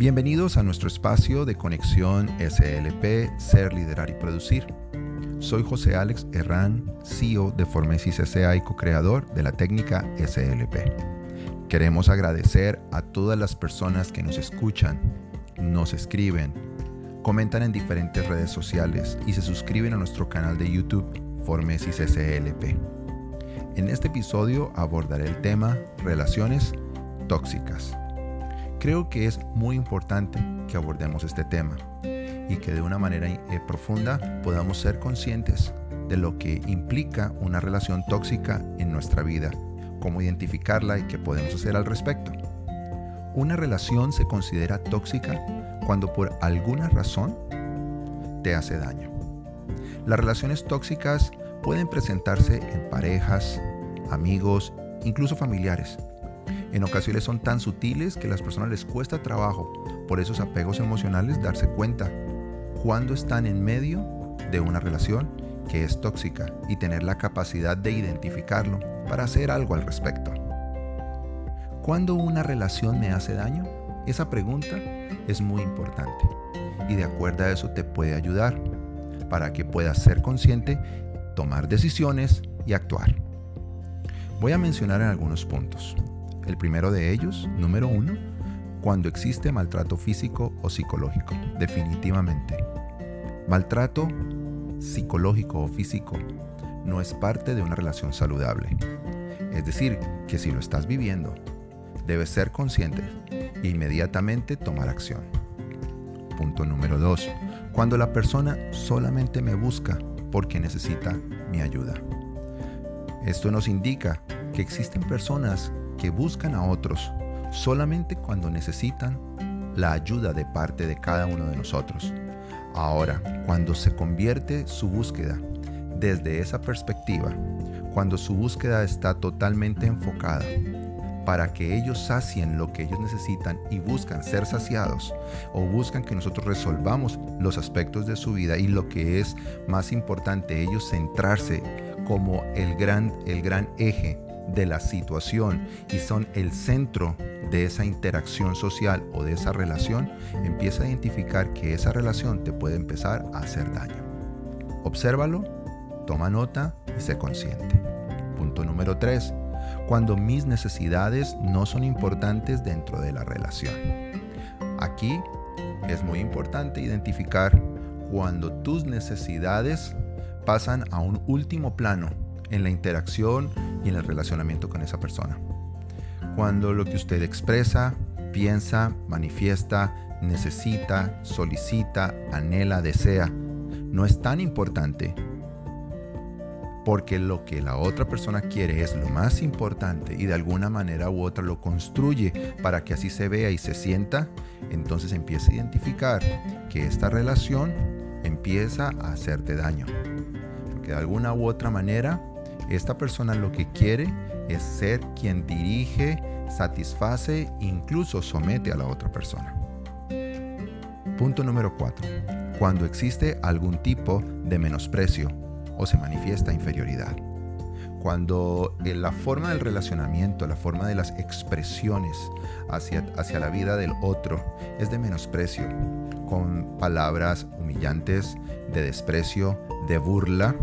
Bienvenidos a nuestro espacio de conexión SLP, Ser, Liderar y Producir. Soy José Alex Herrán, CEO de Formesis SA y co-creador de la técnica SLP. Queremos agradecer a todas las personas que nos escuchan, nos escriben, comentan en diferentes redes sociales y se suscriben a nuestro canal de YouTube Formesis SLP. En este episodio abordaré el tema relaciones tóxicas. Creo que es muy importante que abordemos este tema y que de una manera eh, profunda podamos ser conscientes de lo que implica una relación tóxica en nuestra vida, cómo identificarla y qué podemos hacer al respecto. Una relación se considera tóxica cuando por alguna razón te hace daño. Las relaciones tóxicas pueden presentarse en parejas, amigos, incluso familiares. En ocasiones son tan sutiles que a las personas les cuesta trabajo por esos apegos emocionales darse cuenta cuando están en medio de una relación que es tóxica y tener la capacidad de identificarlo para hacer algo al respecto. ¿Cuándo una relación me hace daño? Esa pregunta es muy importante y de acuerdo a eso te puede ayudar para que puedas ser consciente, tomar decisiones y actuar. Voy a mencionar en algunos puntos. El primero de ellos, número uno, cuando existe maltrato físico o psicológico, definitivamente. Maltrato psicológico o físico no es parte de una relación saludable. Es decir, que si lo estás viviendo, debes ser consciente e inmediatamente tomar acción. Punto número 2. Cuando la persona solamente me busca porque necesita mi ayuda. Esto nos indica que existen personas que buscan a otros solamente cuando necesitan la ayuda de parte de cada uno de nosotros. Ahora, cuando se convierte su búsqueda desde esa perspectiva, cuando su búsqueda está totalmente enfocada para que ellos sacien lo que ellos necesitan y buscan ser saciados o buscan que nosotros resolvamos los aspectos de su vida y lo que es más importante, ellos centrarse como el gran, el gran eje de la situación y son el centro de esa interacción social o de esa relación, empieza a identificar que esa relación te puede empezar a hacer daño. Obsérvalo, toma nota y sé consciente. Punto número 3. Cuando mis necesidades no son importantes dentro de la relación. Aquí es muy importante identificar cuando tus necesidades pasan a un último plano en la interacción y en el relacionamiento con esa persona. Cuando lo que usted expresa, piensa, manifiesta, necesita, solicita, anhela, desea, no es tan importante porque lo que la otra persona quiere es lo más importante y de alguna manera u otra lo construye para que así se vea y se sienta, entonces empieza a identificar que esta relación empieza a hacerte daño. Porque de alguna u otra manera esta persona lo que quiere es ser quien dirige, satisface, incluso somete a la otra persona. Punto número 4. Cuando existe algún tipo de menosprecio o se manifiesta inferioridad. Cuando eh, la forma del relacionamiento, la forma de las expresiones hacia, hacia la vida del otro es de menosprecio, con palabras humillantes, de desprecio, de burla,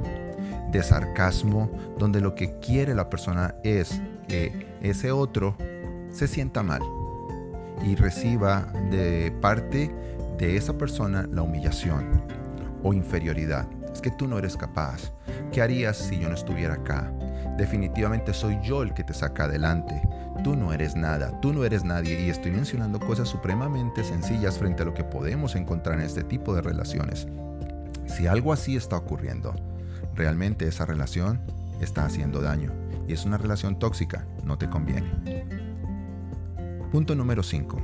de sarcasmo, donde lo que quiere la persona es que ese otro se sienta mal y reciba de parte de esa persona la humillación o inferioridad. Es que tú no eres capaz. ¿Qué harías si yo no estuviera acá? Definitivamente soy yo el que te saca adelante. Tú no eres nada, tú no eres nadie y estoy mencionando cosas supremamente sencillas frente a lo que podemos encontrar en este tipo de relaciones. Si algo así está ocurriendo, realmente esa relación está haciendo daño y es una relación tóxica, no te conviene. Punto número 5.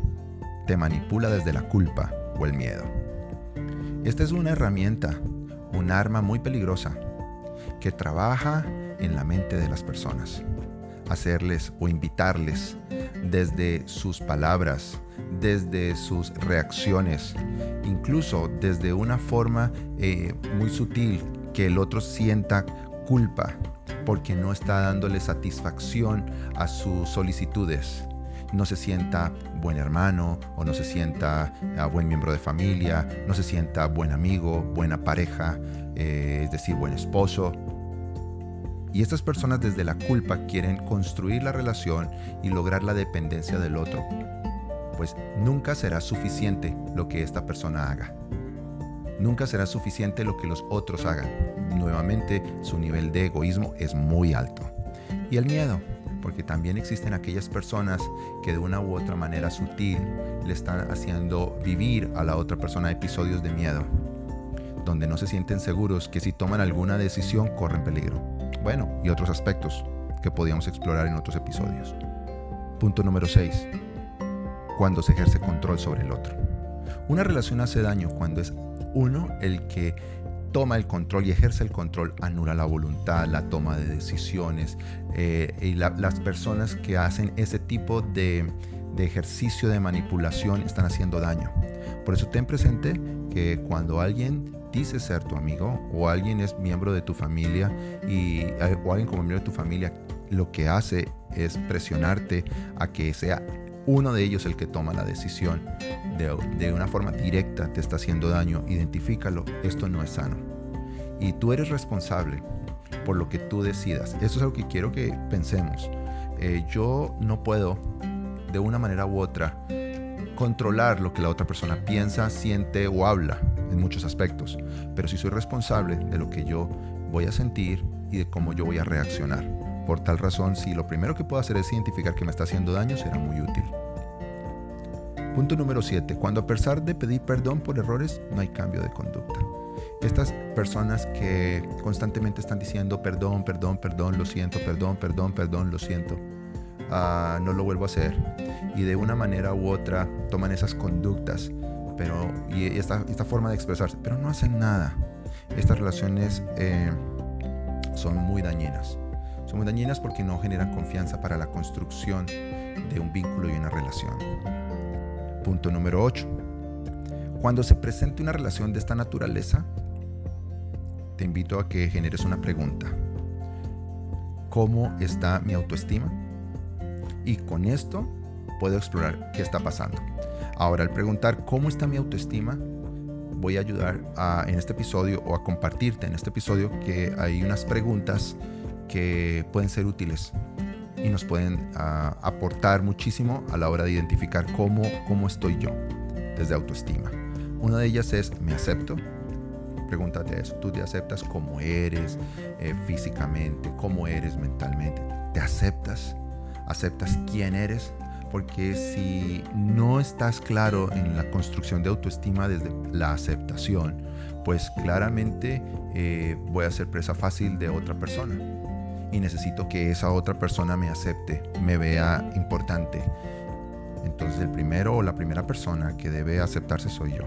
Te manipula desde la culpa o el miedo. Esta es una herramienta, un arma muy peligrosa que trabaja en la mente de las personas. Hacerles o invitarles desde sus palabras, desde sus reacciones, incluso desde una forma eh, muy sutil que el otro sienta culpa porque no está dándole satisfacción a sus solicitudes. no se sienta buen hermano o no se sienta ah, buen miembro de familia, no se sienta buen amigo, buena pareja, eh, es decir, buen esposo. Y estas personas desde la culpa quieren construir la relación y lograr la dependencia del otro. Pues nunca será suficiente lo que esta persona haga. Nunca será suficiente lo que los otros hagan. Nuevamente, su nivel de egoísmo es muy alto. Y el miedo, porque también existen aquellas personas que de una u otra manera sutil le están haciendo vivir a la otra persona episodios de miedo, donde no se sienten seguros que si toman alguna decisión corren peligro. Bueno, y otros aspectos que podíamos explorar en otros episodios. Punto número 6. Cuando se ejerce control sobre el otro. Una relación hace daño cuando es uno el que toma el control y ejerce el control, anula la voluntad, la toma de decisiones. Eh, y las personas que hacen ese tipo de, de ejercicio de manipulación están haciendo daño. Por eso ten presente que cuando alguien dice ser tu amigo o alguien es miembro de tu familia y, eh, o alguien como miembro de tu familia lo que hace es presionarte a que sea uno de ellos el que toma la decisión de, una forma directa te está haciendo daño, identifícalo, esto no es sano. Y tú eres responsable por lo que tú decidas. Eso es algo que quiero que pensemos. Eh, yo no puedo, de una manera u otra, controlar lo que la otra persona piensa, siente o habla en muchos aspectos, pero sí soy responsable de lo que yo voy a sentir y de cómo yo voy a reaccionar. Por tal razón, si lo primero que puedo hacer es identificar que me está haciendo daño, será muy útil. Punto número 7. Cuando a pesar de pedir perdón por errores, no hay cambio de conducta. Estas personas que constantemente están diciendo perdón, perdón, perdón, lo siento, perdón, perdón, perdón, lo siento, uh, no lo vuelvo a hacer. Y de una manera u otra toman esas conductas pero, y esta, esta forma de expresarse, pero no hacen nada. Estas relaciones eh, son muy dañinas. Son muy dañinas porque no generan confianza para la construcción de un vínculo y una relación. Punto número 8. Cuando se presente una relación de esta naturaleza, te invito a que generes una pregunta. ¿Cómo está mi autoestima? Y con esto puedo explorar qué está pasando. Ahora, al preguntar cómo está mi autoestima, voy a ayudar en este episodio o a compartirte en este episodio que hay unas preguntas que pueden ser útiles y nos pueden ah, aportar muchísimo a la hora de identificar cómo, cómo estoy yo desde autoestima. Una de ellas es, ¿me acepto? Pregúntate eso, ¿tú te aceptas como eres eh, físicamente, cómo eres mentalmente? ¿Te aceptas? ¿Aceptas quién eres? porque si no estás claro en la construcción de autoestima desde la aceptación, pues claramente eh, voy a ser presa fácil de otra persona. Y necesito que esa otra persona me acepte, me vea importante. Entonces el primero o la primera persona que debe aceptarse soy yo.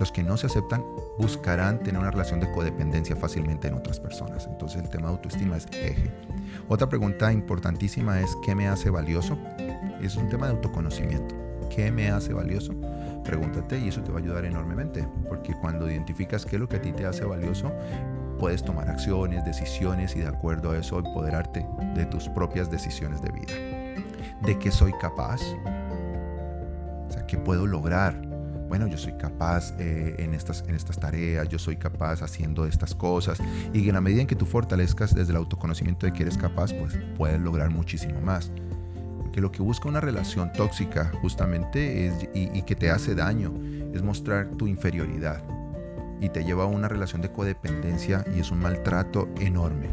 Los que no se aceptan buscarán tener una relación de codependencia fácilmente en otras personas. Entonces el tema de autoestima es eje. Otra pregunta importantísima es ¿qué me hace valioso? Es un tema de autoconocimiento. ¿Qué me hace valioso? Pregúntate y eso te va a ayudar enormemente, porque cuando identificas qué es lo que a ti te hace valioso, puedes tomar acciones, decisiones y de acuerdo a eso empoderarte de tus propias decisiones de vida. ¿De qué soy capaz? O sea, ¿qué puedo lograr? bueno, yo soy capaz eh, en, estas, en estas tareas, yo soy capaz haciendo estas cosas. Y en la medida en que tú fortalezcas desde el autoconocimiento de que eres capaz, pues puedes lograr muchísimo más. Porque lo que busca una relación tóxica justamente y que te hace daño es mostrar tu inferioridad. Y te lleva a una relación de codependencia y es un maltrato enorme.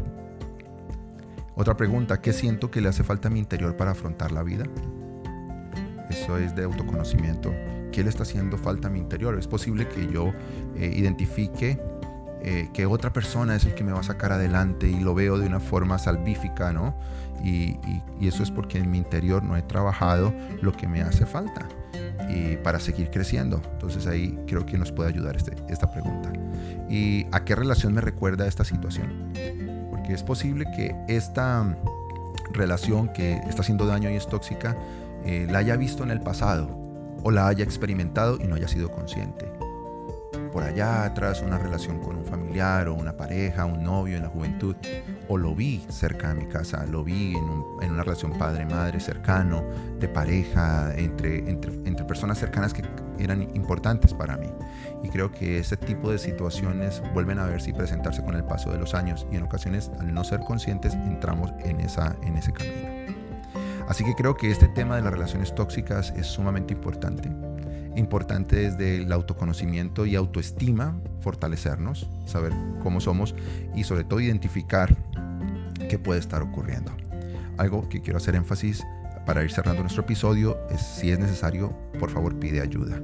Otra pregunta, ¿qué siento que le hace falta a mi interior para afrontar la vida? Eso es de autoconocimiento. ¿Qué le está haciendo falta a mi interior? Es posible que yo eh, identifique eh, que otra persona es el que me va a sacar adelante y lo veo de una forma salvífica, ¿no? Y, eso es porque en mi interior no he trabajado lo que me hace falta y para seguir creciendo. Entonces ahí creo que nos puede ayudar este, esta pregunta. ¿Y a qué relación me recuerda esta situación? Porque es posible que esta relación que está haciendo daño y es tóxica eh, la haya visto en el pasado o la haya experimentado y no haya sido consciente. Por allá atrás una relación con un familiar o una pareja, un novio en la juventud, o lo vi cerca de mi casa, lo vi en, una relación padre-madre cercano, de pareja, entre, entre, entre, personas cercanas que eran importantes para mí. Y creo que ese tipo de situaciones vuelven a verse y presentarse con el paso de los años y en ocasiones al no ser conscientes entramos en, esa, en ese camino. Así que creo que este tema de las relaciones tóxicas es sumamente importante. Importante desde el autoconocimiento y autoestima, fortalecernos, saber cómo somos y sobre todo identificar qué puede estar ocurriendo. Algo que quiero hacer énfasis para ir cerrando nuestro episodio es si es necesario, por favor pide ayuda.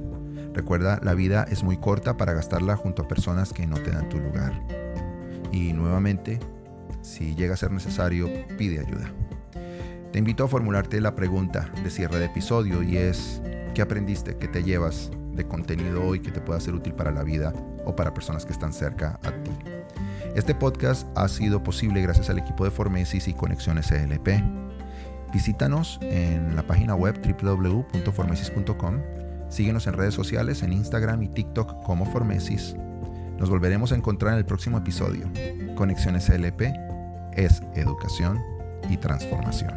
Recuerda, la vida es muy corta para gastarla junto a personas que no te dan tu lugar. Y nuevamente, si llega a ser necesario, pide ayuda. Te invito a formularte la pregunta de cierre de episodio y es, ¿qué aprendiste? ¿Qué te llevas de contenido hoy que te pueda ser útil para la vida o para personas que están cerca a ti? Este podcast ha sido posible gracias al equipo de Formesis y Conexiones CLP. Visítanos en la página web www.formesis.com. Síguenos en redes sociales, en Instagram y TikTok como Formesis. Nos volveremos a encontrar en el próximo episodio. Conexiones CLP es educación y transformación.